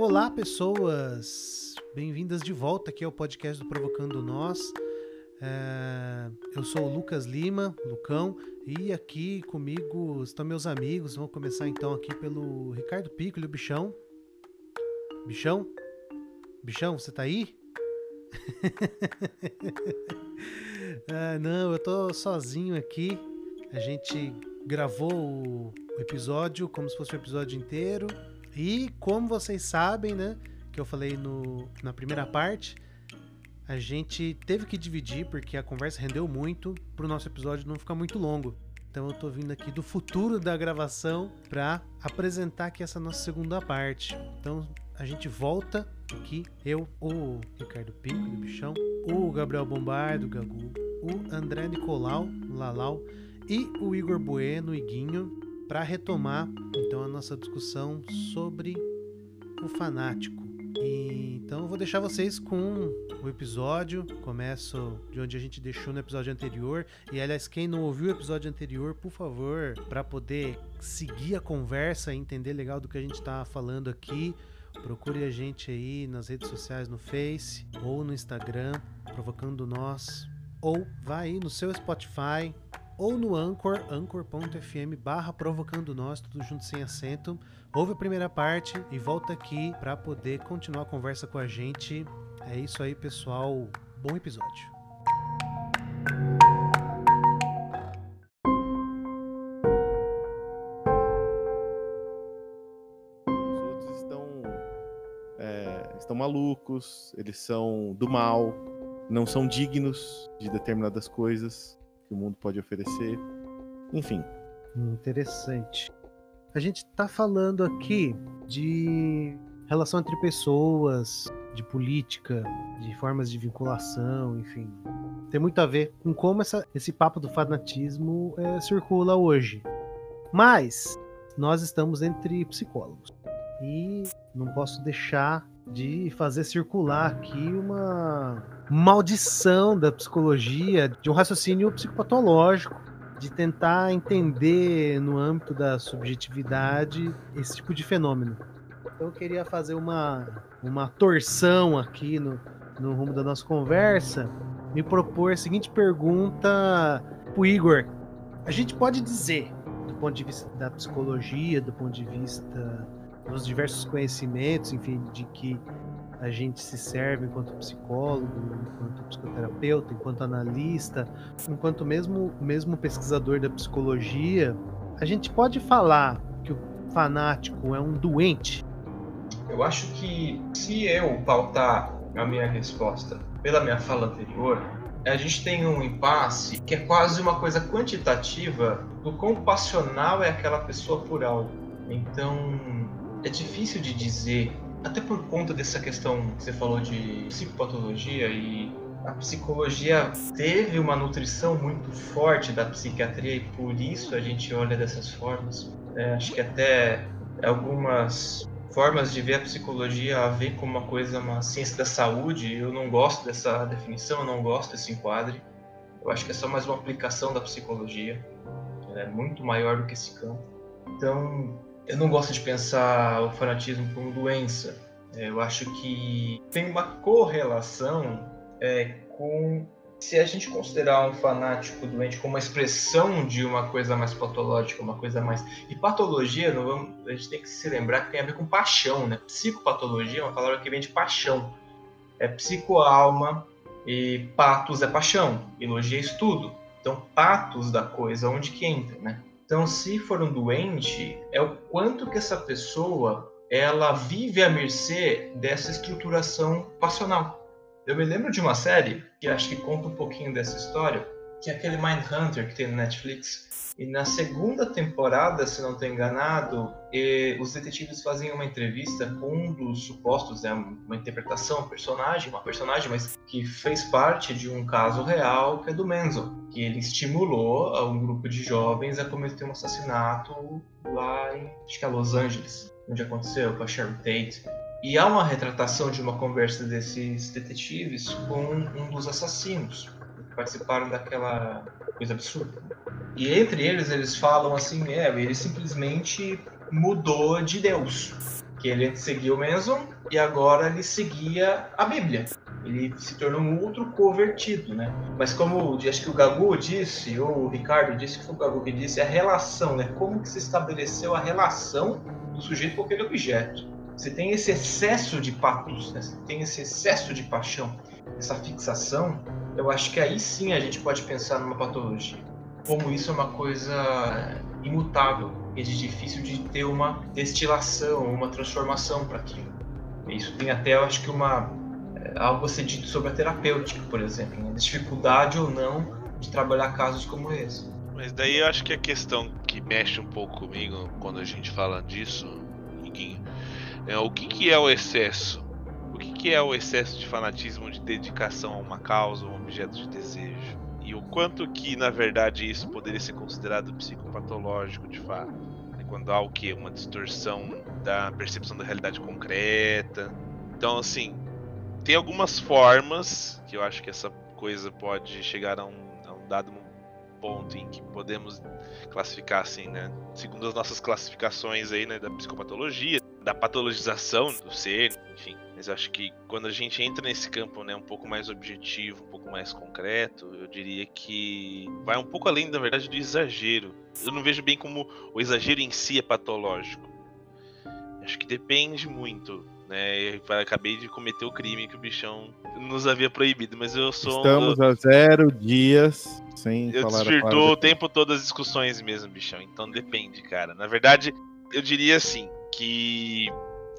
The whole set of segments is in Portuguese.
Olá, pessoas! Bem-vindas de volta aqui ao podcast do Provocando Nós. É, eu sou o Lucas Lima, Lucão, e aqui comigo estão meus amigos. Vamos começar então aqui pelo Ricardo Pico, o Bichão. Bichão? Bichão, você tá aí? ah, não, eu tô sozinho aqui. A gente gravou o episódio como se fosse o episódio inteiro. E como vocês sabem, né? Que eu falei no, na primeira parte, a gente teve que dividir porque a conversa rendeu muito para o nosso episódio não ficar muito longo. Então eu tô vindo aqui do futuro da gravação para apresentar aqui essa nossa segunda parte. Então a gente volta aqui, eu, o Ricardo Pico do Bichão, o Gabriel Bombardo, Gagu, o André Nicolau, Lalau e o Igor Bueno, Iguinho, para retomar então a nossa discussão sobre o fanático. E, então eu vou deixar vocês com o episódio. Começo de onde a gente deixou no episódio anterior. E aliás, quem não ouviu o episódio anterior, por favor, para poder seguir a conversa e entender legal do que a gente está falando aqui, procure a gente aí nas redes sociais, no Face ou no Instagram, provocando nós. Ou vai aí no seu Spotify, ou no Anchor, anchor.fm barra provocando nós, tudo junto sem acento. Ouve a primeira parte e volta aqui para poder continuar a conversa com a gente. É isso aí, pessoal. Bom episódio. Os outros estão, é, estão malucos, eles são do mal, não são dignos de determinadas coisas que o mundo pode oferecer. Enfim. Interessante. A gente está falando aqui de relação entre pessoas, de política, de formas de vinculação, enfim. Tem muito a ver com como essa, esse papo do fanatismo é, circula hoje. Mas nós estamos entre psicólogos. E não posso deixar de fazer circular aqui uma maldição da psicologia, de um raciocínio psicopatológico, de tentar entender no âmbito da subjetividade esse tipo de fenômeno. Então eu queria fazer uma, uma torção aqui no, no rumo da nossa conversa, me propor a seguinte pergunta o Igor. A gente pode dizer, do ponto de vista da psicologia, do ponto de vista dos diversos conhecimentos, enfim, de que a gente se serve enquanto psicólogo, enquanto psicoterapeuta, enquanto analista, enquanto mesmo, mesmo pesquisador da psicologia, a gente pode falar que o fanático é um doente? Eu acho que se eu pautar a minha resposta pela minha fala anterior, a gente tem um impasse que é quase uma coisa quantitativa do quão passional é aquela pessoa por algo. Então, é difícil de dizer, até por conta dessa questão que você falou de psicopatologia e a psicologia teve uma nutrição muito forte da psiquiatria e por isso a gente olha dessas formas. É, acho que até algumas formas de ver a psicologia a ver como uma coisa, uma ciência da saúde, eu não gosto dessa definição, eu não gosto desse enquadre. Eu acho que é só mais uma aplicação da psicologia. Ela é muito maior do que esse campo. Então, eu não gosto de pensar o fanatismo como doença. É, eu acho que tem uma correlação é, com se a gente considerar um fanático doente como uma expressão de uma coisa mais patológica, uma coisa mais. E patologia, não vamos, a gente tem que se lembrar que tem a ver com paixão, né? Psicopatologia é uma palavra que vem de paixão. É psicoalma e patos é paixão, elogia é estudo. Então, patos da coisa, onde que entra, né? Então, se for um doente, é o quanto que essa pessoa ela vive à mercê dessa estruturação passional. Eu me lembro de uma série que acho que conta um pouquinho dessa história, que é aquele Mindhunter que tem no Netflix. E na segunda temporada, se não estou enganado, os detetives fazem uma entrevista com um dos supostos, é uma interpretação, um personagem, uma personagem, mas que fez parte de um caso real, que é do Menzo, que ele estimulou um grupo de jovens a cometer um assassinato lá em, acho que é Los Angeles, onde aconteceu, com a Sharon Tate. E há uma retratação de uma conversa desses detetives com um dos assassinos participaram daquela coisa absurda. E entre eles, eles falam assim: é, ele simplesmente mudou de Deus. Que ele seguia o Manson e agora ele seguia a Bíblia. Ele se tornou um outro convertido, né? Mas como acho que o Gagu disse, ou o Ricardo disse que foi o Gagu que disse, a relação, né? Como que se estabeleceu a relação do sujeito com aquele objeto? Você tem esse excesso de patos, né? você tem esse excesso de paixão, essa fixação. Eu acho que aí sim a gente pode pensar numa patologia. Como isso é uma coisa imutável e difícil de ter uma destilação, uma transformação para aquilo. Isso tem até, eu acho que uma é, algo a ser dito sobre a terapêutica, por exemplo, né? dificuldade ou não de trabalhar casos como esse. Mas daí eu acho que a questão que mexe um pouco comigo quando a gente fala disso, Iguinho, é o que, que é o excesso? Que, que é o excesso de fanatismo, de dedicação a uma causa, um objeto de desejo? E o quanto que, na verdade, isso poderia ser considerado psicopatológico de fato? É quando há o que? Uma distorção da percepção da realidade concreta. Então, assim, tem algumas formas que eu acho que essa coisa pode chegar a um, a um dado ponto em que podemos classificar assim, né? Segundo as nossas classificações aí, né, da psicopatologia, da patologização do ser, enfim. Mas eu acho que quando a gente entra nesse campo, né, um pouco mais objetivo, um pouco mais concreto, eu diria que vai um pouco além, na verdade, do exagero. Eu não vejo bem como o exagero em si é patológico. Acho que depende muito né? Eu acabei de cometer o crime que o bichão nos havia proibido, mas eu sou. Estamos um... a zero dias sem eu. Eu o tempo todo as discussões mesmo, bichão. Então depende, cara. Na verdade, eu diria assim que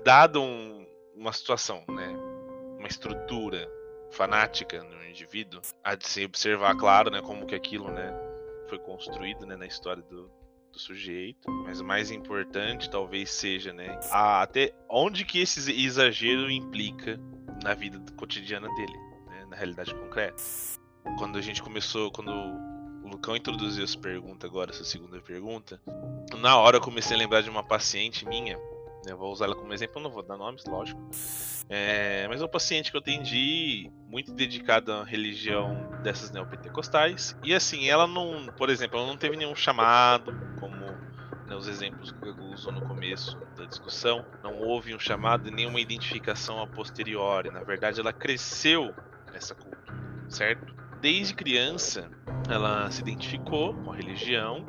dado um, uma situação, né, uma estrutura fanática no indivíduo, há de se observar, claro, né, como que aquilo, né, foi construído, né, na história do, do sujeito, mas o mais importante talvez seja, né, a, até onde que esse exagero implica na vida cotidiana dele, né, na realidade concreta. Quando a gente começou, quando o Lucão introduziu essa pergunta agora, essa segunda pergunta, na hora eu comecei a lembrar de uma paciente minha, né, vou usar ela como exemplo, não vou dar nomes, lógico, é, mas é um paciente que eu atendi muito dedicado à religião dessas neopentecostais. E assim, ela não, por exemplo, ela não teve nenhum chamado, como né, os exemplos que eu usou no começo da discussão. Não houve um chamado e nenhuma identificação a posteriori. Na verdade, ela cresceu nessa cultura, certo? Desde criança, ela se identificou com a religião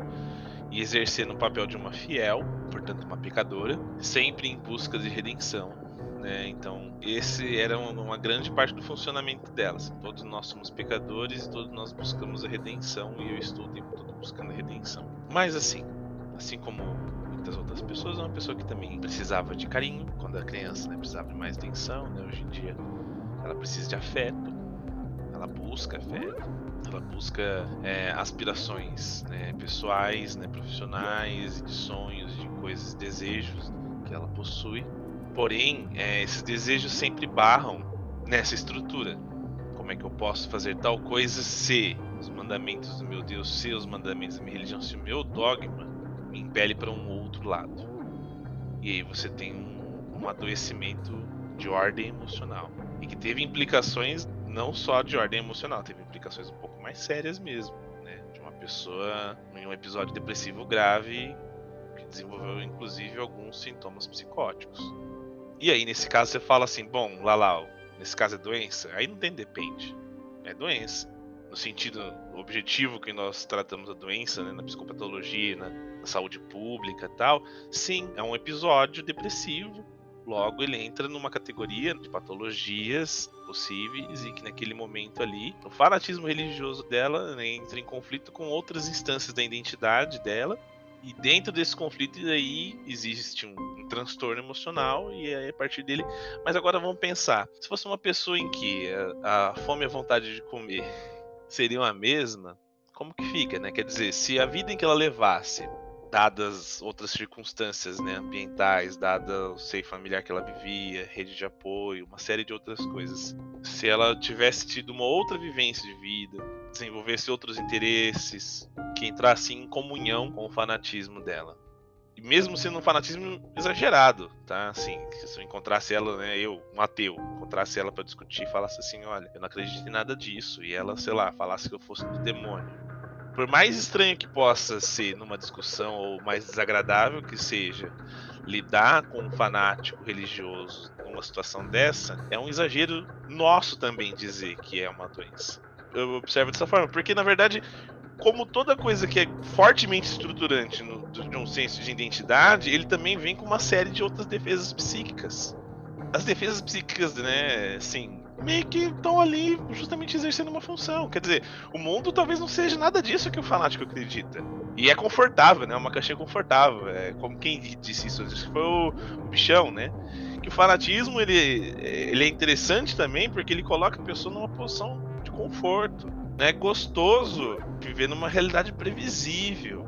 e exercendo o papel de uma fiel, portanto uma pecadora, sempre em busca de redenção né? Então, esse era uma grande parte do funcionamento delas. Todos nós somos pecadores e todos nós buscamos a redenção e eu estou o tempo todo buscando a redenção. Mas assim, assim como muitas outras pessoas, é uma pessoa que também precisava de carinho quando era criança, né? Precisava de mais atenção, né? Hoje em dia ela precisa de afeto, ela busca afeto, ela busca é, aspirações né? pessoais, né? profissionais, de sonhos, de coisas, desejos que ela possui Porém, é, esses desejos sempre barram nessa estrutura. Como é que eu posso fazer tal coisa se os mandamentos do meu Deus, se os mandamentos da minha religião, se o meu dogma me impele para um outro lado? E aí você tem um, um adoecimento de ordem emocional. E que teve implicações não só de ordem emocional, teve implicações um pouco mais sérias mesmo. Né? De uma pessoa em um episódio depressivo grave que desenvolveu inclusive alguns sintomas psicóticos. E aí, nesse caso, você fala assim: bom, Lalau, nesse caso é doença? Aí não tem depende. É doença. No sentido objetivo que nós tratamos a doença, né, na psicopatologia, na, saúde pública e tal, sim, é um episódio depressivo. Logo, ele entra numa categoria de patologias possíveis e que naquele momento ali, o fanatismo religioso dela né, entra em conflito com outras instâncias da identidade dela e dentro desse conflito aí existe um, um, transtorno emocional e aí a partir dele. Mas agora vamos pensar, se fosse uma pessoa em que a, a fome e a vontade de comer seriam a mesma, como que fica, né? Quer dizer, se a vida em que ela levasse, dadas outras circunstâncias né, ambientais, dada o seio familiar que ela vivia, rede de apoio, uma série de outras coisas, se ela tivesse tido uma outra vivência de vida, desenvolvesse outros interesses, que entrasse em comunhão com o fanatismo dela. E mesmo sendo um fanatismo exagerado, tá? Assim, se eu encontrasse ela, né, eu, um ateu, encontrasse ela para discutir e falasse assim, olha, eu não acredito em nada disso, e ela, sei lá, falasse que eu fosse do demônio. Por mais estranho que possa ser numa discussão ou mais desagradável que seja lidar com um fanático religioso numa situação dessa, é um exagero nosso também dizer que é uma doença. Eu observo dessa forma, porque na verdade, como toda coisa que é fortemente estruturante no, de um senso de identidade, ele também vem com uma série de outras defesas psíquicas. As defesas psíquicas, né, assim, meio que estão ali justamente exercendo uma função. Quer dizer, o mundo talvez não seja nada disso que o fanático acredita. E é confortável, né? Uma caixinha confortável. É como quem disse isso, foi o, bichão, né? Que o fanatismo ele, ele é interessante também porque ele coloca a pessoa numa posição de conforto. Né? É gostoso viver numa realidade previsível,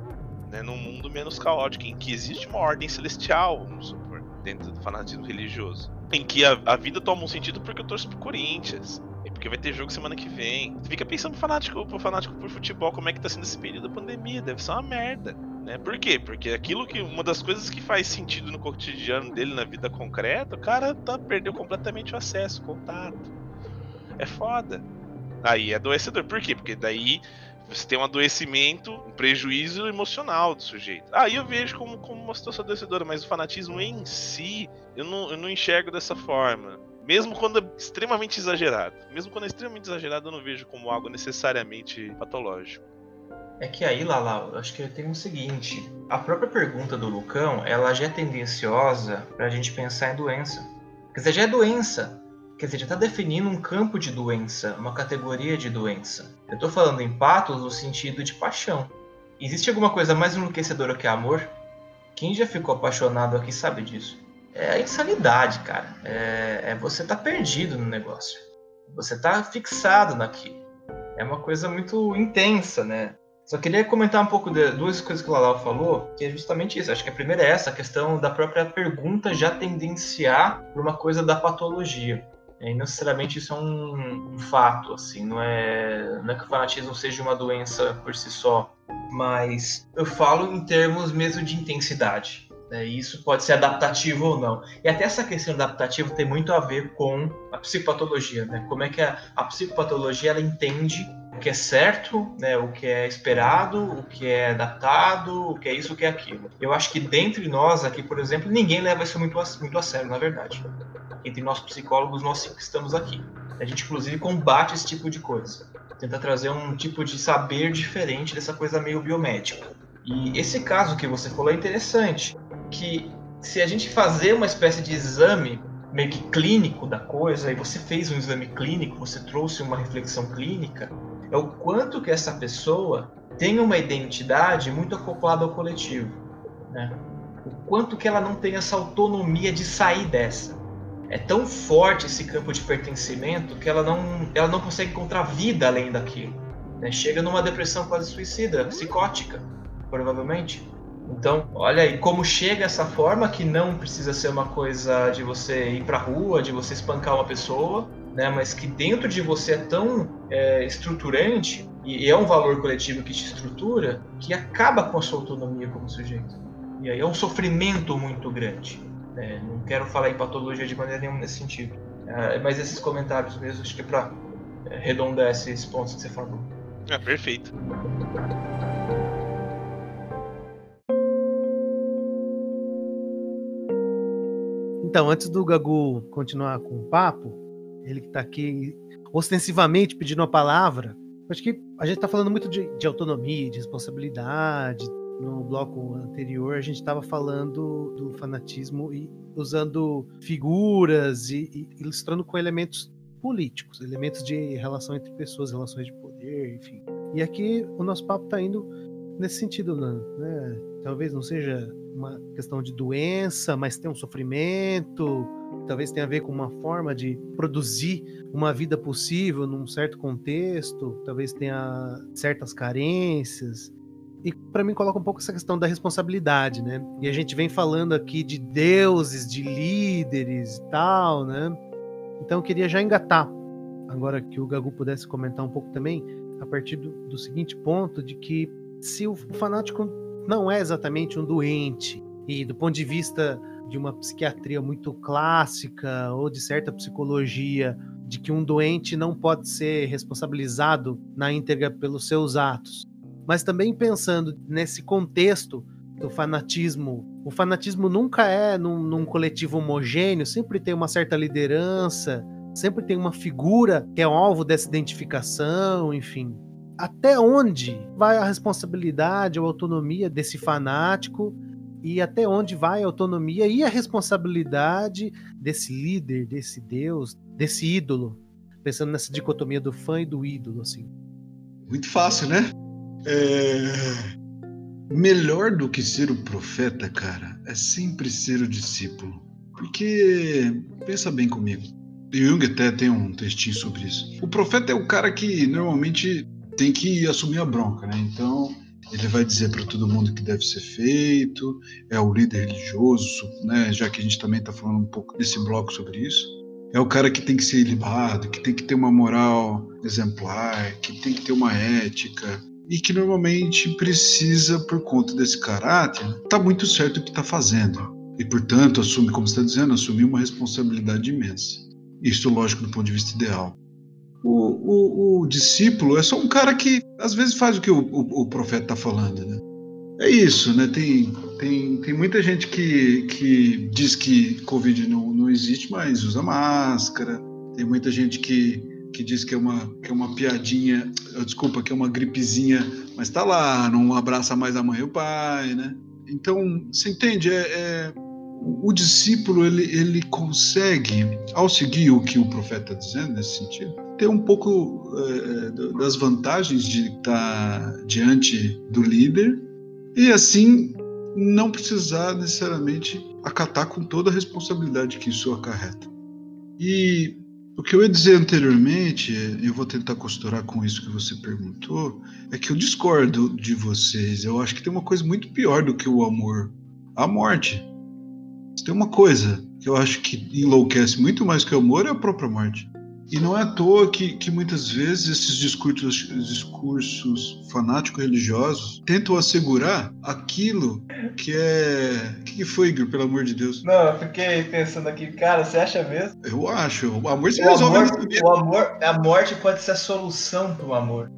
né? num mundo menos caótico, em que existe uma ordem celestial, vamos supor, dentro do fanatismo religioso em que a, a, vida toma um sentido porque eu torço pro Corinthians. E porque vai ter jogo semana que vem. Fica pensando fanático, pro fanático por futebol, como é que tá sendo esse período da pandemia. Deve ser uma merda. Né? Por quê? Porque aquilo que. Uma das coisas que faz sentido no cotidiano dele, na vida concreta, o cara tá, perdeu completamente o acesso, o contato. É foda. Aí é adoecedor. Por quê? Porque daí você tem um adoecimento, um prejuízo emocional do sujeito. Aí eu vejo como, como uma situação adoecedora, mas o fanatismo em si, eu não, eu não enxergo dessa forma. Mesmo quando é extremamente exagerado. Mesmo quando é extremamente exagerado, eu não vejo como algo necessariamente patológico. É que aí, Lala, eu acho que tem o seguinte: a própria pergunta do Lucão, ela já é tendenciosa pra gente pensar em doença. Quer dizer, já é doença. Quer dizer, já está definindo um campo de doença, uma categoria de doença. Eu estou falando em patos no sentido de paixão. Existe alguma coisa mais enlouquecedora que amor? Quem já ficou apaixonado aqui sabe disso. É a insanidade, cara. É, é você tá perdido no negócio. Você está fixado naquilo. É uma coisa muito intensa, né? Só queria comentar um pouco de duas coisas que o Lalau falou, que é justamente isso. Acho que a primeira é essa, a questão da própria pergunta já tendenciar por uma coisa da patologia. E não necessariamente isso é um, um, fato, assim, não é, não é que o fanatismo seja uma doença por si só, mas eu falo em termos mesmo de intensidade. Né? Isso pode ser adaptativo ou não. E até essa questão adaptativa tem muito a ver com a psicopatologia, né? Como é que a, a psicopatologia ela entende o que é certo, né, o que é esperado, o que é adaptado, o que é isso, o que é aquilo. Eu acho que dentre nós aqui, por exemplo, ninguém leva isso muito a, muito a sério, na verdade entre nós psicólogos, nós que estamos aqui. A gente, inclusive, combate esse tipo de coisa. Tenta trazer um tipo de saber diferente dessa coisa meio biomédica. E esse caso que você falou é interessante, que se a gente fazer uma espécie de exame meio que clínico da coisa, e você fez um exame clínico, você trouxe uma reflexão clínica, é o quanto que essa pessoa tem uma identidade muito acoplada ao coletivo, né? O quanto que ela não tem essa autonomia de sair dessa é tão forte esse campo de pertencimento que ela não, ela não consegue encontrar vida além daquilo. Né? Chega numa depressão quase suicida, psicótica, provavelmente. Então, olha aí como chega essa forma que não precisa ser uma coisa de você ir pra rua, de você espancar uma pessoa, né? Mas que dentro de você é tão é, estruturante e é um valor coletivo que te estrutura que acaba com a sua autonomia como sujeito. E aí é um sofrimento muito grande. É, não quero falar em patologia de maneira nenhuma nesse sentido. É, mas esses comentários mesmo, acho que é para é, arredondar esses pontos que você falou. É, perfeito. Então, antes do Gagu continuar com o papo, ele que está aqui ostensivamente pedindo a palavra, acho que a gente está falando muito de, de autonomia, de responsabilidade, no bloco anterior a gente estava falando do fanatismo e usando figuras e, e, ilustrando com elementos políticos, elementos de relação entre pessoas, relações de poder, enfim. E aqui o nosso papo está indo nesse sentido, né? Talvez não seja uma questão de doença, mas tem um sofrimento, talvez tenha a ver com uma forma de produzir uma vida possível num certo contexto, talvez tenha certas carências, e para mim coloca um pouco essa questão da responsabilidade, né? E a gente vem falando aqui de deuses, de líderes e tal, né? Então eu queria já engatar, agora que o Gagu pudesse comentar um pouco também, a partir do, do seguinte ponto, de que se o fanático não é exatamente um doente, e do ponto de vista de uma psiquiatria muito clássica ou de certa psicologia, de que um doente não pode ser responsabilizado na íntegra pelos seus atos mas também pensando nesse contexto do fanatismo. O fanatismo nunca é num, num coletivo homogêneo, sempre tem uma certa liderança, sempre tem uma figura que é alvo dessa identificação, enfim. Até onde vai a responsabilidade ou autonomia desse fanático e até onde vai a autonomia e a responsabilidade desse líder, desse Deus, desse ídolo? Pensando nessa dicotomia do fã e do ídolo, assim. Muito fácil, né? É... Melhor do que ser o profeta, cara, é sempre ser o discípulo. Porque, pensa bem comigo, Jung até tem um textinho sobre isso. O profeta é o cara que normalmente tem que assumir a bronca, né? Então, ele vai dizer para todo mundo que deve ser feito, é o líder religioso, né? Já que a gente também está falando um pouco desse bloco sobre isso. É o cara que tem que ser ilibado, que tem que ter uma moral exemplar, que tem que ter uma ética, e que normalmente precisa, por conta desse caráter, tá muito certo o que está fazendo. E, portanto, assume, como está dizendo, assumir uma responsabilidade imensa. Isso, lógico, do ponto de vista ideal. O, o, o discípulo é só um cara que, às vezes, faz o que o, o, o profeta está falando, né? É isso, né? Tem, tem, tem muita gente que, que diz que Covid não, não existe, mas usa máscara. Tem muita gente que que diz que é uma, que é uma piadinha, desculpa, que é uma gripezinha, mas tá lá, não abraça mais a mãe e o pai, né? Então, você entende? É, é o discípulo ele, ele consegue, ao seguir o que o profeta está dizendo nesse sentido, ter um pouco é, das vantagens de estar diante do líder e assim não precisar necessariamente acatar com toda a responsabilidade que isso acarreta. E o que eu ia dizer anteriormente, eu vou tentar costurar com isso que você perguntou, é que eu discordo de vocês. Eu acho que tem uma coisa muito pior do que o amor: a morte. Tem uma coisa que eu acho que enlouquece muito mais que o amor é a própria morte. E não é à toa que, que muitas vezes esses discursos, discursos fanático-religiosos tentam assegurar aquilo que é. O que foi, Igor, pelo amor de Deus? Não, eu fiquei pensando aqui, cara, você acha mesmo? Eu acho. O amor se o resolve amor, o amor, A morte pode ser a solução pro amor.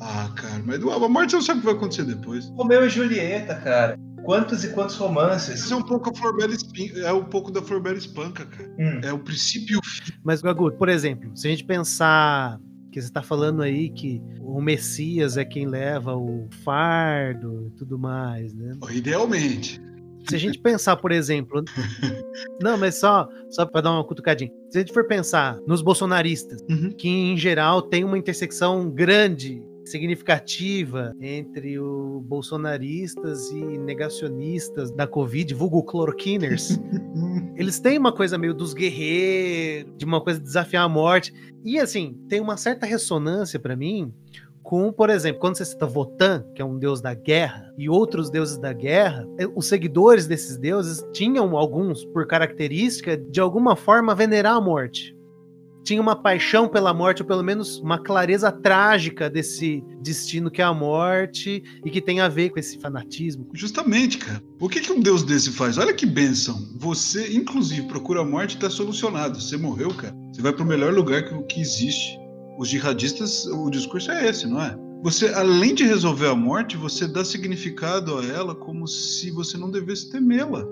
Ah, cara, mas a morte você não sabe o que vai acontecer depois. Romeu e Julieta, cara. Quantos e quantos romances? Isso é um pouco a Florbela é um pouco da Florbela Espanca, cara. Hum. É o princípio. Mas, Gagu, por exemplo, se a gente pensar que você está falando aí que o Messias é quem leva o fardo e tudo mais, né? Idealmente. Se a gente pensar, por exemplo, não, mas só só para dar uma cutucadinha. Se a gente for pensar nos bolsonaristas, uhum. que em geral tem uma intersecção grande significativa entre os bolsonaristas e negacionistas da Covid, vulgo cloroquiners. Eles têm uma coisa meio dos guerreiros, de uma coisa de desafiar a morte. E assim, tem uma certa ressonância para mim com, por exemplo, quando você cita Votan, que é um deus da guerra, e outros deuses da guerra, eh, os seguidores desses deuses tinham alguns, por característica, de alguma forma venerar a morte tinha uma paixão pela morte, ou pelo menos uma clareza trágica desse destino que é a morte e que tem a ver com esse fanatismo. Justamente, cara. O que, que um Deus desse faz? Olha que bênção. Você, inclusive, procura a morte e está solucionado. Você morreu, cara. Você vai para o melhor lugar que, que existe. Os jihadistas, o discurso é esse, não é? Você, além de resolver a morte, você dá significado a ela como se você não devesse temê-la.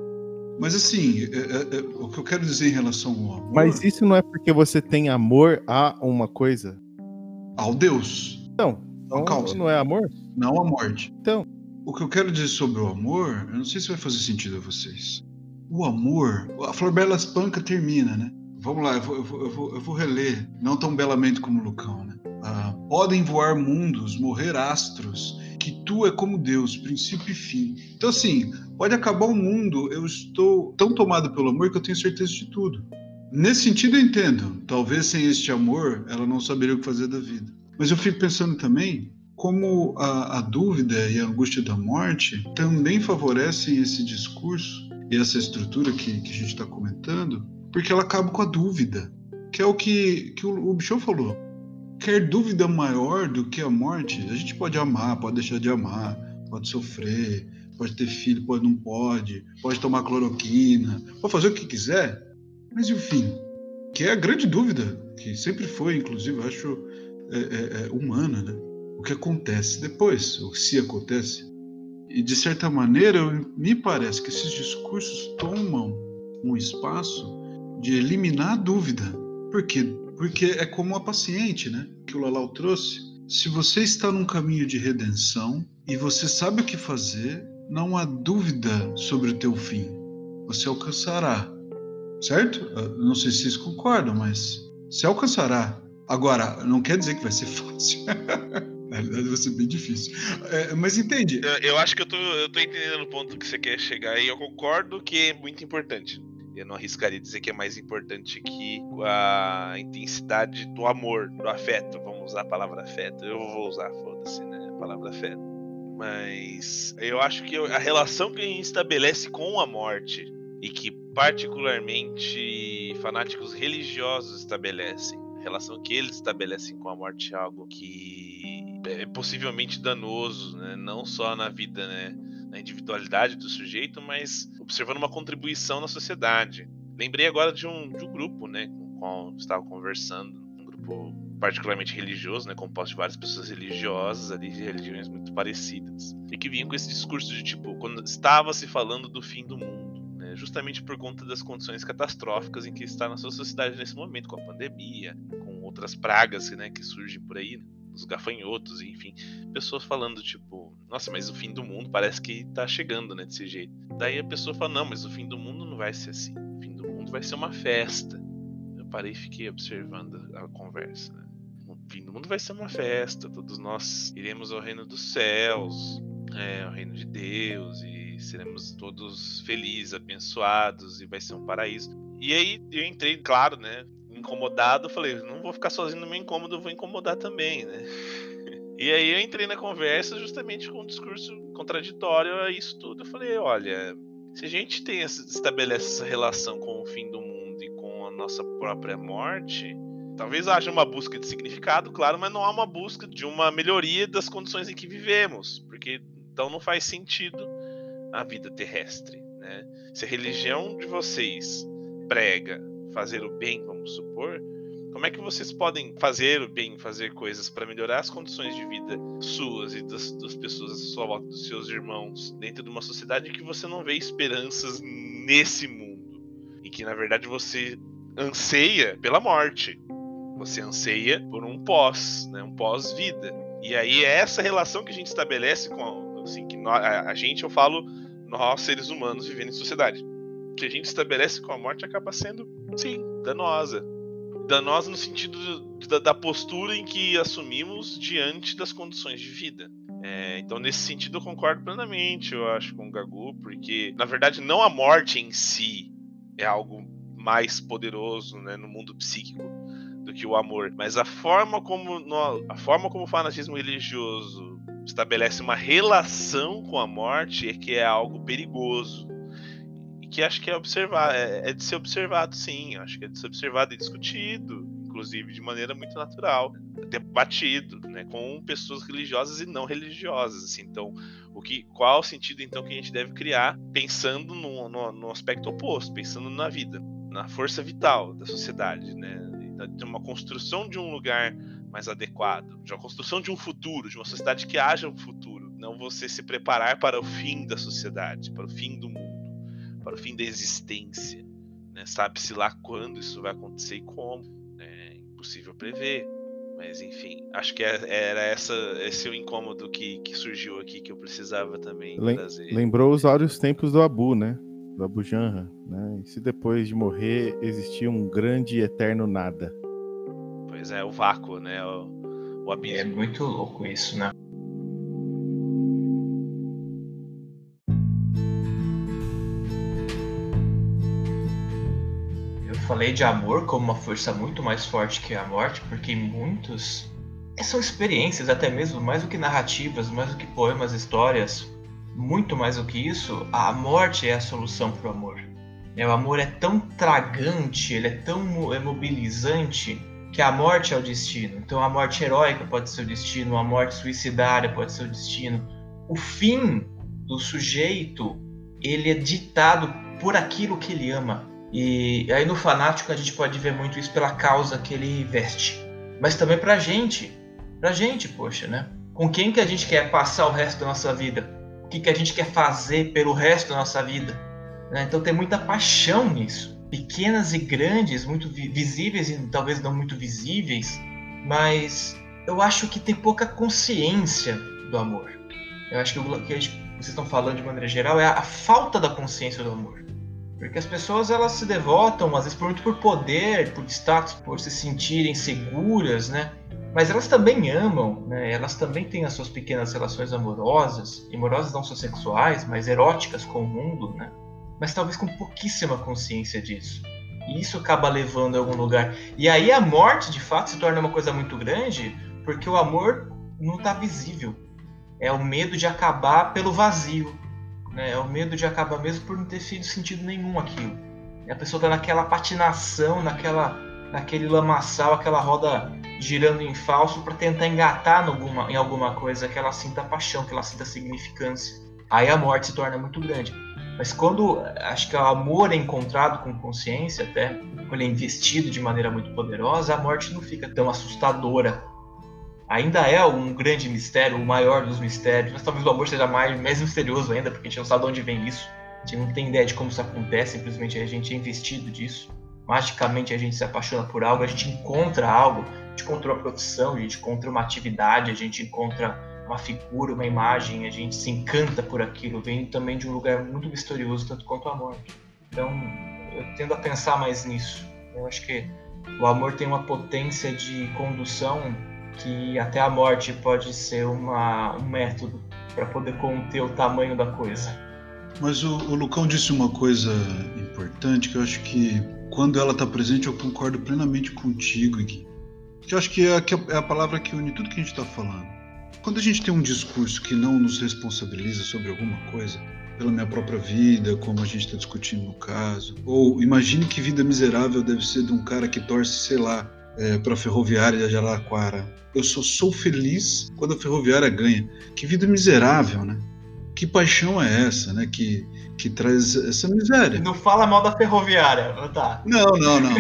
Mas assim, é, é, é, o que eu quero dizer em relação ao amor. Mas isso não é porque você tem amor a uma coisa? Ao Deus. Então, então causa. não é amor? Não a morte. Então. O que eu quero dizer sobre o amor, eu não sei se vai fazer sentido a vocês. O amor, a Flor Bela Espanca termina, né? Vamos lá, eu vou, eu vou, eu vou, eu vou reler, não tão belamente como o Lucão, né? Ah, podem voar mundos, morrer astros, que tu é como Deus, princípio e fim. Então, assim, Pode acabar o mundo, eu estou tão tomado pelo amor que eu tenho certeza de tudo. Nesse sentido, eu entendo. Talvez sem este amor, ela não saberia o que fazer da vida. Mas eu fico pensando também como a, a dúvida e a angústia da morte também favorecem esse discurso e essa estrutura que, que a gente está comentando, porque ela acaba com a dúvida, que é o que, que o, o Bichão falou. Quer dúvida maior do que a morte? A gente pode amar, pode deixar de amar, pode sofrer, pode ter filho, pode não pode, pode tomar cloroquina, pode fazer o que quiser, mas e o fim? Que é a grande dúvida, que sempre foi, inclusive, acho é, é, é humana, né? o que acontece depois, ou se acontece. E de certa maneira, me parece que esses discursos tomam um espaço de eliminar a dúvida. Por quê? Porque é como a paciente, né? Que o Lalau trouxe. Se você está num caminho de redenção e você sabe o que fazer, não há dúvida sobre o teu fim. Você alcançará. Certo? Não sei se vocês concordam, mas você alcançará. Agora, não quer dizer que vai ser fácil. Na realidade, vai ser bem difícil. É, mas entende? Eu, eu, acho que eu tô, eu tô entendendo o ponto que você quer chegar e eu concordo que é muito importante. Eu não arriscaria dizer que é mais importante que a intensidade do amor, do afeto. Vamos usar a palavra afeto. Eu vou usar, foda-se, né? A palavra afeto. Mas eu acho que a relação que a gente estabelece com a morte e que particularmente fanáticos religiosos estabelecem, a relação que eles estabelecem com a morte é algo que é possivelmente danoso, né? não só na vida, né? na individualidade do sujeito, mas observando uma contribuição na sociedade. Lembrei agora de um, de um grupo, né, com o qual estava conversando, um grupo particularmente religioso, né, composto de várias pessoas religiosas ali, de religiões muito parecidas, e que vinham com esse discurso de tipo, quando estava se falando do fim do mundo, né, justamente por conta das condições catastróficas em que está na sua sociedade nesse momento, com a pandemia, com outras pragas né, que surgem por aí. Né os gafanhotos, enfim, pessoas falando tipo, nossa, mas o fim do mundo parece que tá chegando, né, desse jeito. Daí a pessoa fala, não, mas o fim do mundo não vai ser assim. O fim do mundo vai ser uma festa. Eu parei e fiquei observando a conversa, né? Fim do mundo vai ser uma festa, todos nós iremos ao reino dos céus, é, ao reino de Deus e seremos todos felizes, abençoados e vai ser um paraíso. E aí eu entrei, claro, né? incomodado, falei, não vou ficar sozinho no meu incômodo, vou incomodar também, né? E aí eu entrei na conversa justamente com um discurso contraditório a isso tudo. Eu falei, olha, se a gente tem estabelece essa relação com o fim do mundo e com a nossa própria morte, talvez haja uma busca de significado, claro, mas não há uma busca de uma melhoria das condições em que vivemos, porque então não faz sentido a vida terrestre, né? Se a religião de vocês prega fazer o bem, vamos supor, como é que vocês podem fazer o bem, fazer coisas para melhorar as condições de vida suas e das, das pessoas à sua volta, dos seus irmãos, dentro de uma sociedade que você não vê esperanças nesse mundo e que na verdade você anseia pela morte, você anseia por um pós, né, um pós-vida. E aí é essa relação que a gente estabelece com assim que nós, a, a gente, eu falo, nós seres humanos vivendo em sociedade que a gente estabelece com a morte acaba sendo, sim, danosa. Danosa no sentido da, da postura em que assumimos diante das condições de vida. É, então, nesse sentido, eu concordo plenamente, eu acho, com o Gagu, porque, na verdade, não a morte em si é algo mais poderoso né, no mundo psíquico do que o amor, mas a forma como no, a forma como o fanatismo religioso estabelece uma relação com a morte é que é algo perigoso que acho que é observar, é, é, de ser observado, sim. Acho que é de ser observado e discutido, inclusive de maneira muito natural, debatido, né, com pessoas religiosas e não religiosas. Assim. Então, o que, qual o sentido então que a gente deve criar, pensando no, no, no aspecto oposto, pensando na vida, na força vital da sociedade, né, de uma construção de um lugar mais adequado, de uma construção de um futuro, de uma sociedade que haja um futuro, não você se preparar para o fim da sociedade, para o fim do mundo para o fim da existência. Né? Sabe-se lá quando isso vai acontecer e como. É impossível prever. Mas enfim, acho que é, era essa, esse o incômodo que, que surgiu aqui que eu precisava também Lem trazer. Lembrou os áureos tempos do Abu, né? Do Abu Janra, né? E se depois de morrer existia um grande e eterno nada? Pois é, o vácuo, né? O, o abismo. É muito louco isso, né? falei de amor como uma força muito mais forte que a morte, porque muitos são experiências, até mesmo mais do que narrativas, mais do que poemas, histórias, muito mais do que isso, a morte é a solução para o amor. É, o amor é tão tragante, ele é tão mobilizante que a morte é o destino. Então a morte heróica pode ser o destino, a morte suicidária pode ser o destino. O fim do sujeito, ele é ditado por aquilo que ele ama. E aí no fanático a gente pode ver muito isso pela causa que ele veste. Mas também pra gente, pra gente, poxa, né? Com quem que a gente quer passar o resto da nossa vida? Que, que a gente quer fazer pelo resto da nossa vida? Né? Então tem muita paixão nisso. Pequenas e grandes, muito visíveis e talvez não muito visíveis, mas eu acho que tem pouca consciência do amor. Eu acho que o que vocês estão falando de maneira geral é a falta da consciência do amor. Porque as pessoas elas se devotam, às vezes, muito por poder, por status, por se sentirem seguras, né? Mas elas também amam, né? Elas também têm as suas pequenas relações amorosas, amorosas não só sexuais, mas eróticas com o mundo, né? Mas talvez com pouquíssima consciência disso. E isso acaba levando a algum lugar. E aí a morte, de fato, se torna uma coisa muito grande, porque o amor não está visível. É o medo de acabar pelo vazio. Né? É o medo de acabar mesmo por não ter sido sentido nenhum aquilo. E a pessoa tá naquela patinação, naquela, naquele lamaçal, aquela roda girando em falso para tentar engatar alguma, em alguma coisa que ela sinta paixão, que ela sinta significância. Aí a morte se torna muito grande. Mas quando acho que o amor é encontrado com consciência, até quando é investido de maneira muito poderosa, a morte não fica tão assustadora ainda é um grande mistério, o maior dos mistérios, mas talvez o amor seja mais, mais misterioso ainda, porque a gente não sabe de onde vem isso. A gente não tem ideia de como isso acontece, simplesmente a gente é investido disso. Magicamente a gente se apaixona por algo, a gente encontra algo, gente encontra uma profissão, a gente encontra uma atividade, a gente encontra uma figura, uma imagem, a gente se encanta por aquilo, vem também de um lugar muito misterioso, tanto quanto o amor. Então, eu tendo a pensar mais nisso. Eu acho que o amor tem uma potência de condução que até a morte pode ser uma, um método para poder conter o tamanho da coisa. Mas o, o, Lucão disse uma coisa importante que eu acho que quando ela está presente eu concordo plenamente contigo, Gui. Que eu acho que é, que é a palavra que une tudo que a gente está falando. Quando a gente tem um discurso que não nos responsabiliza sobre alguma coisa, pela minha própria vida, como a gente está discutindo no caso, ou imagine que vida miserável deve ser de um cara que torce, sei lá, é, para a ferroviária de Araraquara. Eu só sou feliz quando a ferroviária ganha. Que vida miserável, né? Que paixão é essa, né? Que, que traz essa miséria. Não fala mal da ferroviária, tá? Não, não, não.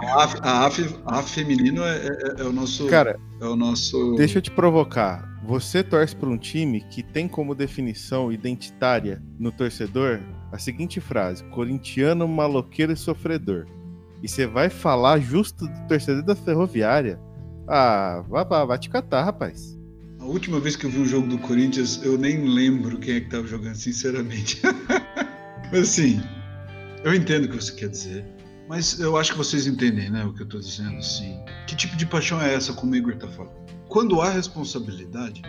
A AF, a AF, feminino é, é, é, o nosso. Cara, é o nosso. Deixa eu te provocar. Você torce para um time que tem como definição identitária no torcedor a seguinte frase: corintiano, maloqueiro e sofredor e você vai falar justo do torcedor da Ferroviária. Ah, vai, vai, vai te catar, rapaz. A última vez que eu vi um jogo do Corinthians, eu nem lembro quem é que tava jogando, sinceramente. Mas assim, eu entendo o que você quer dizer. Mas eu acho que vocês entendem, né, o que eu tô dizendo, assim. Que tipo de paixão é essa, como o Igor tá falando? Quando há responsabilidade,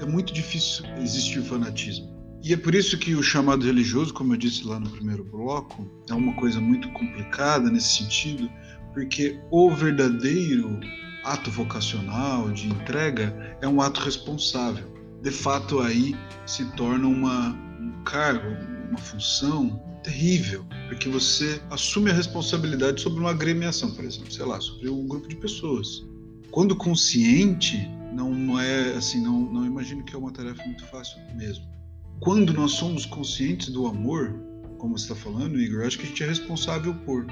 é muito difícil existir fanatismo. E é por isso que o chamado religioso, como eu disse lá no primeiro bloco, é uma coisa muito complicada nesse sentido, porque o verdadeiro ato vocacional de entrega é um ato responsável. De fato, aí se torna uma, um cargo, uma função terrível, porque você assume a responsabilidade sobre uma agremiação, por exemplo, sei lá, sobre um grupo de pessoas. Quando consciente, não é assim, não, não imagino que é uma tarefa muito fácil mesmo quando nós somos conscientes do amor, como você está falando, Igor, acho que a gente é responsável por.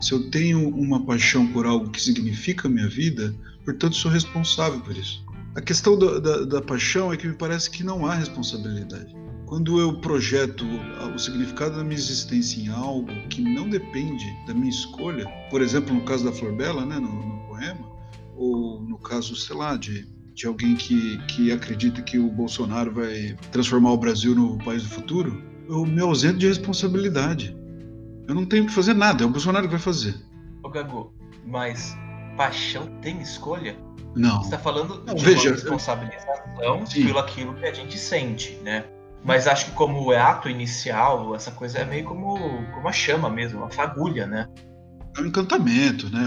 Se eu tenho uma paixão por algo que significa a minha vida, portanto sou responsável por isso. A questão da, da, da paixão é que me parece que não há responsabilidade. Quando eu projeto o significado da minha existência em algo que não depende da minha escolha, por exemplo, no caso da Flor Bela, né, no, no poema, ou no caso, sei lá, de de alguém que, que acredita que o Bolsonaro vai transformar o Brasil no país do futuro, eu me ausento de responsabilidade. Eu não tenho que fazer nada, é o Bolsonaro que vai fazer. Ô Gago, mas paixão tem escolha? Não. Você está falando não, de veja, uma responsabilização sim. pelo aquilo que a gente sente, né? Mas acho que como ato inicial, essa coisa é meio como, como a chama mesmo, uma fagulha, né? é um encantamento, né?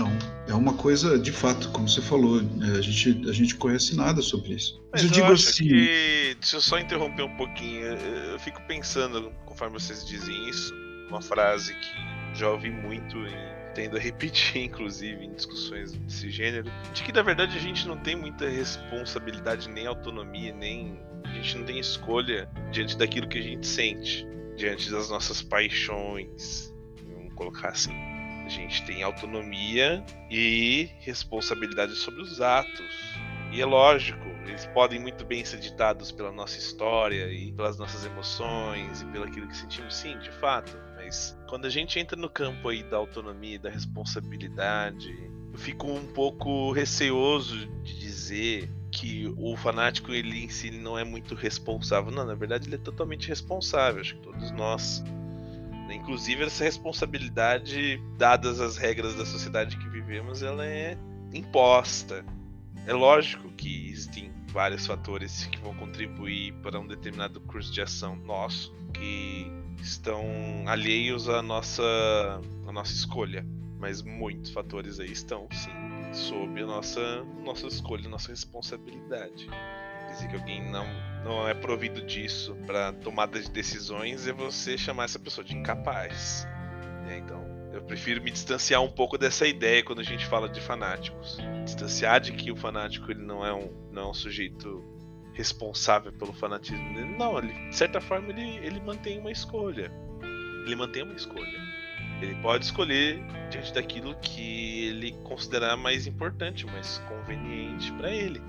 É, é uma coisa, de fato, como você falou, né? a gente, a gente conhece nada sobre isso. Mas, Mas eu, eu, digo assim. Que... Deixa eu só interromper um pouquinho. Eu fico pensando, conforme vocês dizem isso, uma frase que já ouvi muito e tendo a repetir, inclusive, em discussões desse gênero, de que na verdade a gente não tem muita responsabilidade, nem autonomia, nem. A gente não tem escolha diante daquilo que a gente sente, diante das nossas paixões. Vamos colocar assim a gente tem autonomia e responsabilidade sobre os atos. E é lógico, eles podem muito bem ser ditados pela nossa história e pelas nossas emoções e pelo aquilo que sentimos, sim, de fato. Mas quando a gente entra no campo aí da autonomia, da responsabilidade, eu fico um pouco receoso de dizer que o fanático ele em si não é muito responsável. Não, na verdade ele é totalmente responsável. Acho que todos nós, né, inclusive essa responsabilidade, dadas as regras da sociedade que vivemos, ela é imposta. É lógico que existem vários fatores que vão contribuir para um determinado curso de ação nosso que estão alheios à nossa, à nossa escolha. Mas muitos fatores aí estão, sim, sob a nossa, nossa escolha, nossa responsabilidade. Dizer que alguém não, não é provido disso para tomada de decisões é você chamar essa pessoa de incapaz. É, então, eu prefiro me distanciar um pouco dessa ideia quando a gente fala de fanáticos. Distanciar de que o fanático ele não é um, não é um sujeito responsável pelo fanatismo. Não, ele, de certa forma ele, ele mantém uma escolha. Ele mantém uma escolha. Ele pode escolher diante daquilo que ele considerar mais importante, mais conveniente para ele.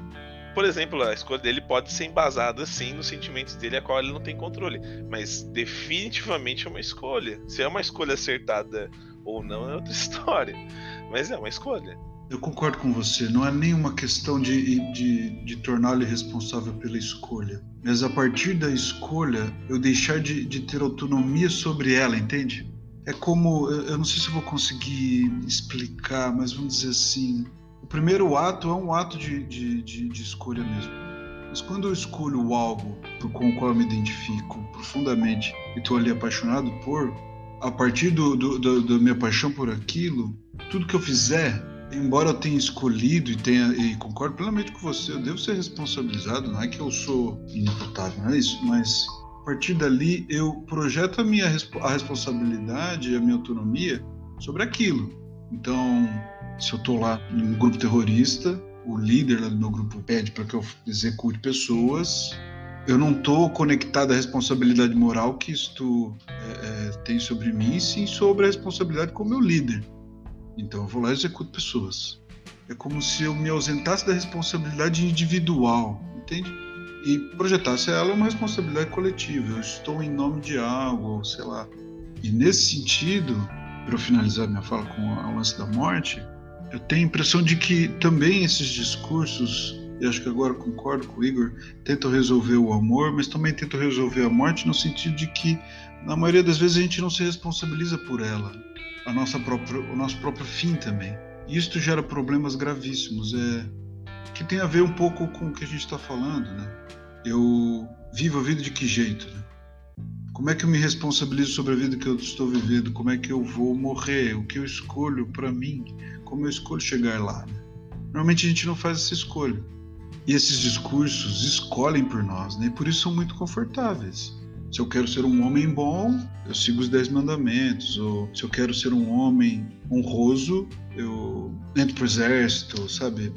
Por exemplo, a escolha dele pode ser embasada sim nos sentimentos dele, a qual ele não tem controle, mas definitivamente é uma escolha. Se é uma escolha acertada ou não é outra história, mas é uma escolha. Eu concordo com você. Não é nenhuma questão de, de, de torná-lo responsável pela escolha. Mas a partir da escolha, eu deixar de, de ter autonomia sobre ela, entende? É como. Eu não sei se eu vou conseguir explicar, mas vamos dizer assim. O primeiro ato é um ato de, de, de, de escolha mesmo. Mas quando eu escolho algo com o qual eu me identifico profundamente e estou ali apaixonado por, a partir do, do, do, da minha paixão por aquilo, tudo que eu fizer embora eu tenha escolhido e tenha e concordo plenamente com você, eu devo ser responsabilizado, não é que eu sou inimputável, não é isso, mas a partir dali eu projeto a minha a responsabilidade, a minha autonomia sobre aquilo. Então, se eu estou lá em um grupo terrorista, o líder lá do meu grupo pede para que eu execute pessoas, eu não estou conectado à responsabilidade moral que isto é, é, tem sobre mim, sim sobre a responsabilidade como meu líder. Então eu vou lá e executo pessoas. É como se eu me ausentasse da responsabilidade individual, entende? E projetasse ela uma responsabilidade coletiva. Eu estou em nome de algo, sei lá. E nesse sentido, para eu finalizar minha fala com o lance da morte, eu tenho a impressão de que também esses discursos, e acho que agora concordo com o Igor, tentam resolver o amor, mas também tentam resolver a morte no sentido de que, na maioria das vezes, a gente não se responsabiliza por ela a nossa própria, o nosso próprio fim também. E isto gera problemas gravíssimos, é que tem a ver um pouco com o que a gente está falando, né? Eu vivo a vida de que jeito, né? Como é que eu me responsabilizo sobre a vida que eu estou vivendo? Como é que eu vou morrer? O que eu escolho para mim? Como eu escolho chegar lá? Né? Normalmente a gente não faz essa escolha. E esses discursos escolhem por nós, né? E por isso são muito confortáveis. Se eu quero ser um homem bom, eu sigo os dez mandamentos. Ou se eu quero ser um homem honroso, eu entro pro exército, sabe?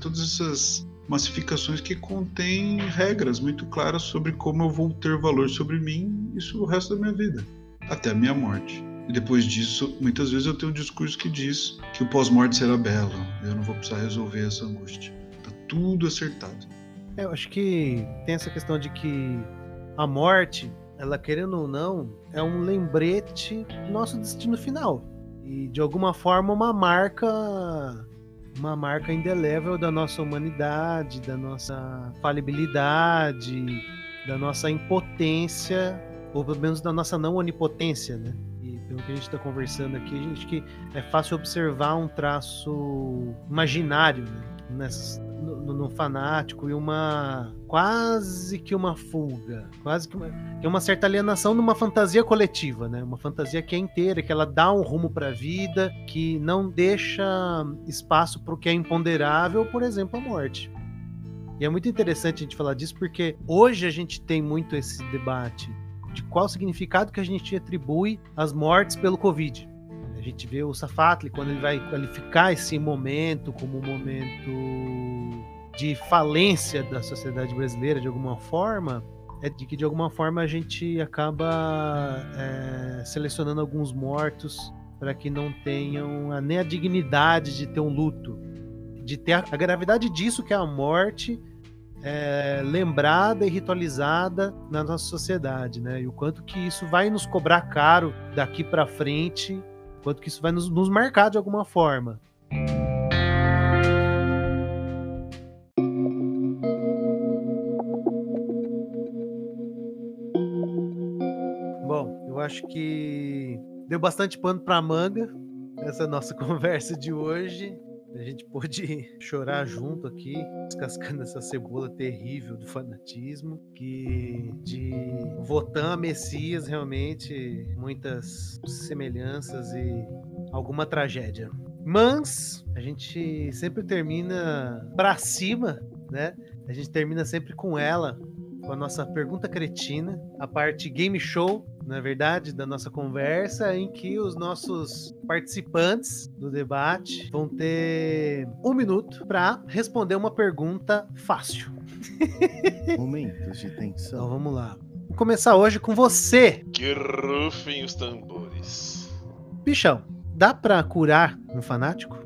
todas essas massificações que contêm regras muito claras sobre como eu vou ter valor sobre mim sobre o resto da minha vida, até a minha morte. E depois disso, muitas vezes eu tenho um discurso que diz que o pós-morte será belo, eu não vou precisar resolver essa angústia. Tudo acertado. É, eu acho que tem essa questão de que a morte, ela querendo ou não, é um lembrete do nosso destino final. E de alguma forma uma marca uma marca indelével da nossa humanidade, da nossa falibilidade, da nossa impotência, ou pelo menos da nossa não onipotência, né? E pelo que a gente está conversando aqui, a gente que é fácil observar um traço imaginário né? Nessas, no, no, fanático e uma quase que uma fuga, quase que uma, que uma certa alienação numa fantasia coletiva, né? Uma fantasia que é inteira, que ela dá um rumo para a vida, que não deixa espaço para o que é imponderável, por exemplo, a morte. E é muito interessante a gente falar disso porque hoje a gente tem muito esse debate de qual significado que a gente atribui às mortes pelo Covid gente vê o Safatli quando ele vai qualificar esse momento como um momento de falência da sociedade brasileira de alguma forma, é de que de alguma forma a gente acaba é, selecionando alguns mortos para que não tenham a, nem a dignidade de ter um luto, de ter a, a gravidade disso que é a morte é, lembrada e ritualizada na nossa sociedade, né? E o quanto que isso vai nos cobrar caro daqui para frente, quanto que isso vai nos, nos marcar de alguma forma. Bom, eu acho que deu bastante pano para manga essa nossa conversa de hoje. A gente pôde chorar junto aqui, descascando essa cebola terrível do fanatismo, que de Votan a Messias, realmente, muitas semelhanças e alguma tragédia. Mas a gente sempre termina pra cima, né? A gente termina sempre com ela, com a nossa pergunta cretina, a parte game show, na verdade, da nossa conversa, em que os nossos participantes do debate vão ter um minuto para responder uma pergunta fácil. Momentos de tensão. Então vamos lá. Vou começar hoje com você, Que rufem os tambores. bichão. Dá pra curar um fanático?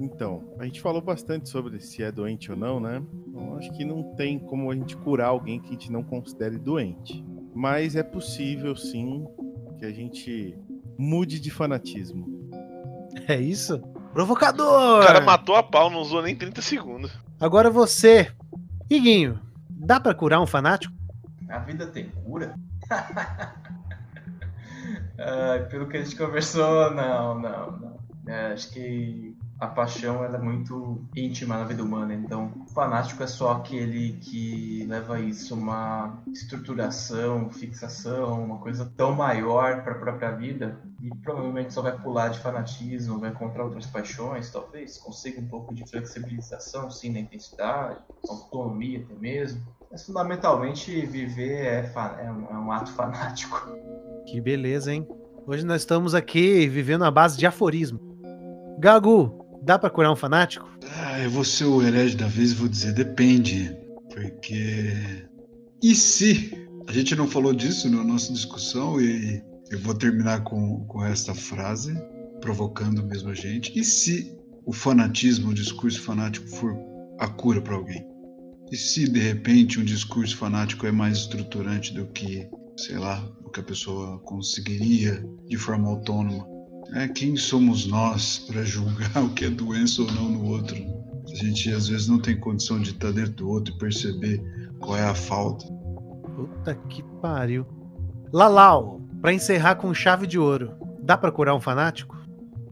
Então, a gente falou bastante sobre se é doente ou não, né? Então, acho que não tem como a gente curar alguém que a gente não considere doente. Mas é possível, sim, que a gente mude de fanatismo. É isso? Provocador! O cara matou a pau, não usou nem 30 segundos. Agora você, Iguinho. Dá pra curar um fanático? A vida tem cura? Pelo que a gente conversou, não, não, não. É, acho que a paixão ela é muito íntima na vida humana, então o fanático é só aquele que leva isso uma estruturação, fixação, uma coisa tão maior para a própria vida e provavelmente só vai pular de fanatismo, vai encontrar outras paixões, talvez consiga um pouco de flexibilização, sim, na intensidade, autonomia até mesmo. Mas fundamentalmente viver é, é um- é um ato fanático. Que beleza, hein? Hoje nós estamos aqui vivendo a base de aforismo. Gagu, dá pra curar um fanático? Ah, eu vou ser o herege da vez e vou dizer depende. Porque. E se? A gente não falou disso na nossa discussão e eu vou terminar com, com esta frase, provocando mesmo a gente. E se o fanatismo, o discurso fanático for a cura para alguém? E se de repente um discurso fanático é mais estruturante do que, sei lá, o que a pessoa conseguiria de forma autônoma? É, quem somos nós para julgar o que é doença ou não no outro? A gente às vezes não tem condição de estar dentro do outro e perceber qual é a falta. Puta que pariu. Lalau, pra encerrar com chave de ouro, dá pra curar um fanático?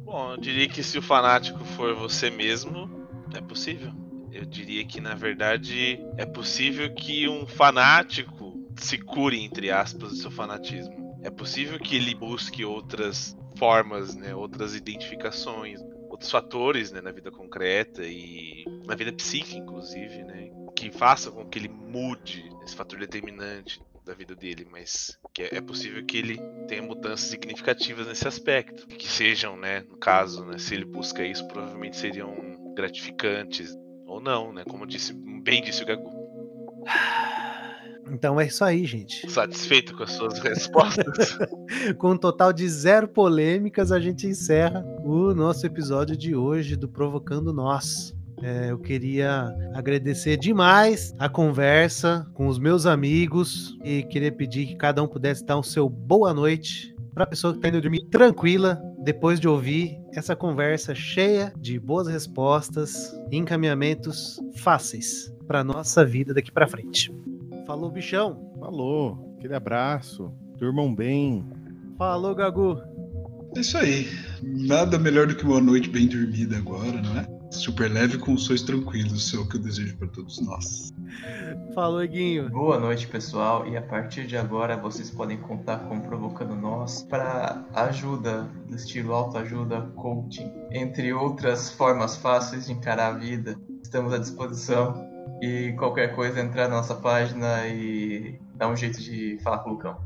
Bom, eu diria que se o fanático for você mesmo, é possível. Eu diria que, na verdade, é possível que um fanático se cure, entre aspas, do seu fanatismo. É possível que ele busque outras formas, né, outras identificações, outros fatores né, na vida concreta e na vida psíquica, inclusive, né, que façam com que ele mude esse fator determinante da vida dele, mas que é é possível que ele tenha mudanças significativas nesse aspecto, que sejam, né, no caso, né, se ele busca isso, provavelmente seriam gratificantes ou não, né, como disse, bem disse o Gagu. Então é isso aí, gente. Satisfeito com as suas respostas? Com um total de zero polêmicas, a gente encerra o nosso episódio de hoje do Provocando Nós. É, eu queria agradecer demais a conversa com os meus amigos e queria pedir que cada um pudesse dar o seu boa noite para a pessoa que está indo dormir tranquila depois de ouvir essa conversa cheia de boas respostas e encaminhamentos fáceis para nossa vida daqui para frente. Falou, bichão. Falou, aquele abraço, durmam bem. Falou, Gagu. É isso aí. Nada melhor do que uma noite bem dormida agora, não é? Super leve com sonhos tranquilos, é o que eu desejo para todos nós. Falou, Guinho. Boa noite, pessoal. E a partir de agora vocês podem contar com Provocando Nós para ajuda do estilo autoajuda, coaching, entre outras formas fáceis de encarar a vida. Estamos à disposição. E qualquer coisa, entrar na nossa página e dar um jeito de falar com o Lucão.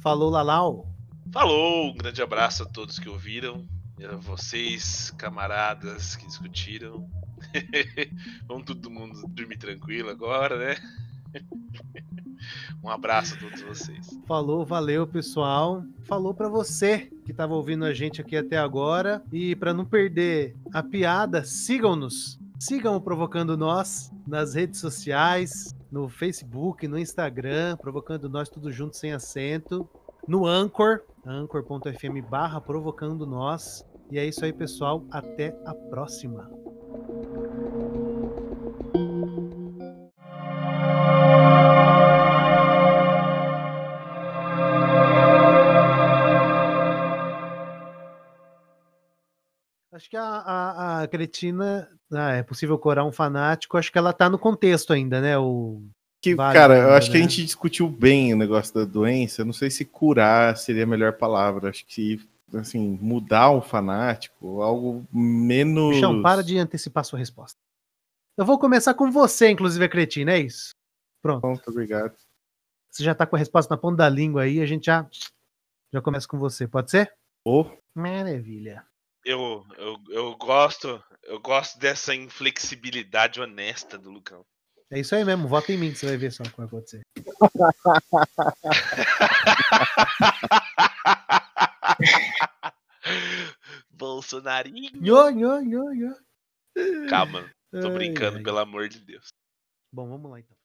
Falou, Lalau. Falou, um grande abraço a todos que ouviram, e a vocês, camaradas que discutiram. Vamos todo mundo dormir tranquilo agora, né? Um abraço a todos vocês. Falou, valeu, pessoal. Falou pra você que estava ouvindo a gente aqui até agora. E para não perder a piada, sigam-nos Sigam o Provocando Nós nas redes sociais, no Facebook, no Instagram, Provocando Nós tudo junto sem acento, no Anchor, anchor.fm barra Provocando Nós. E é isso aí, pessoal. Até a próxima. Acho que a, a, a Cretina. Ah, é possível corar um fanático. Acho que ela tá no contexto ainda, né? O, Que, Vale cara, eu acho que a né? gente discutiu bem o negócio da doença. Eu não sei se curar seria a melhor palavra. Acho que, assim, mudar um fanático, algo menos. Bichão, para de antecipar sua resposta. Eu vou começar com você, inclusive, a Cretina, é isso? Pronto. Pronto, obrigado. Você já tá com a resposta na ponta da língua aí, a gente já, já começa com você, pode ser? Ô, Maravilha. Eu, eu, eu gosto, eu gosto dessa inflexibilidade honesta do Lucão. É isso aí mesmo, vota em mim que você vai ver só o que vai acontecer. Bolsonarinho. Nhô, nhô, nhô, nhô. Calma, tô Ai, brincando, ai. pelo amor de Deus. Bom, vamos lá então.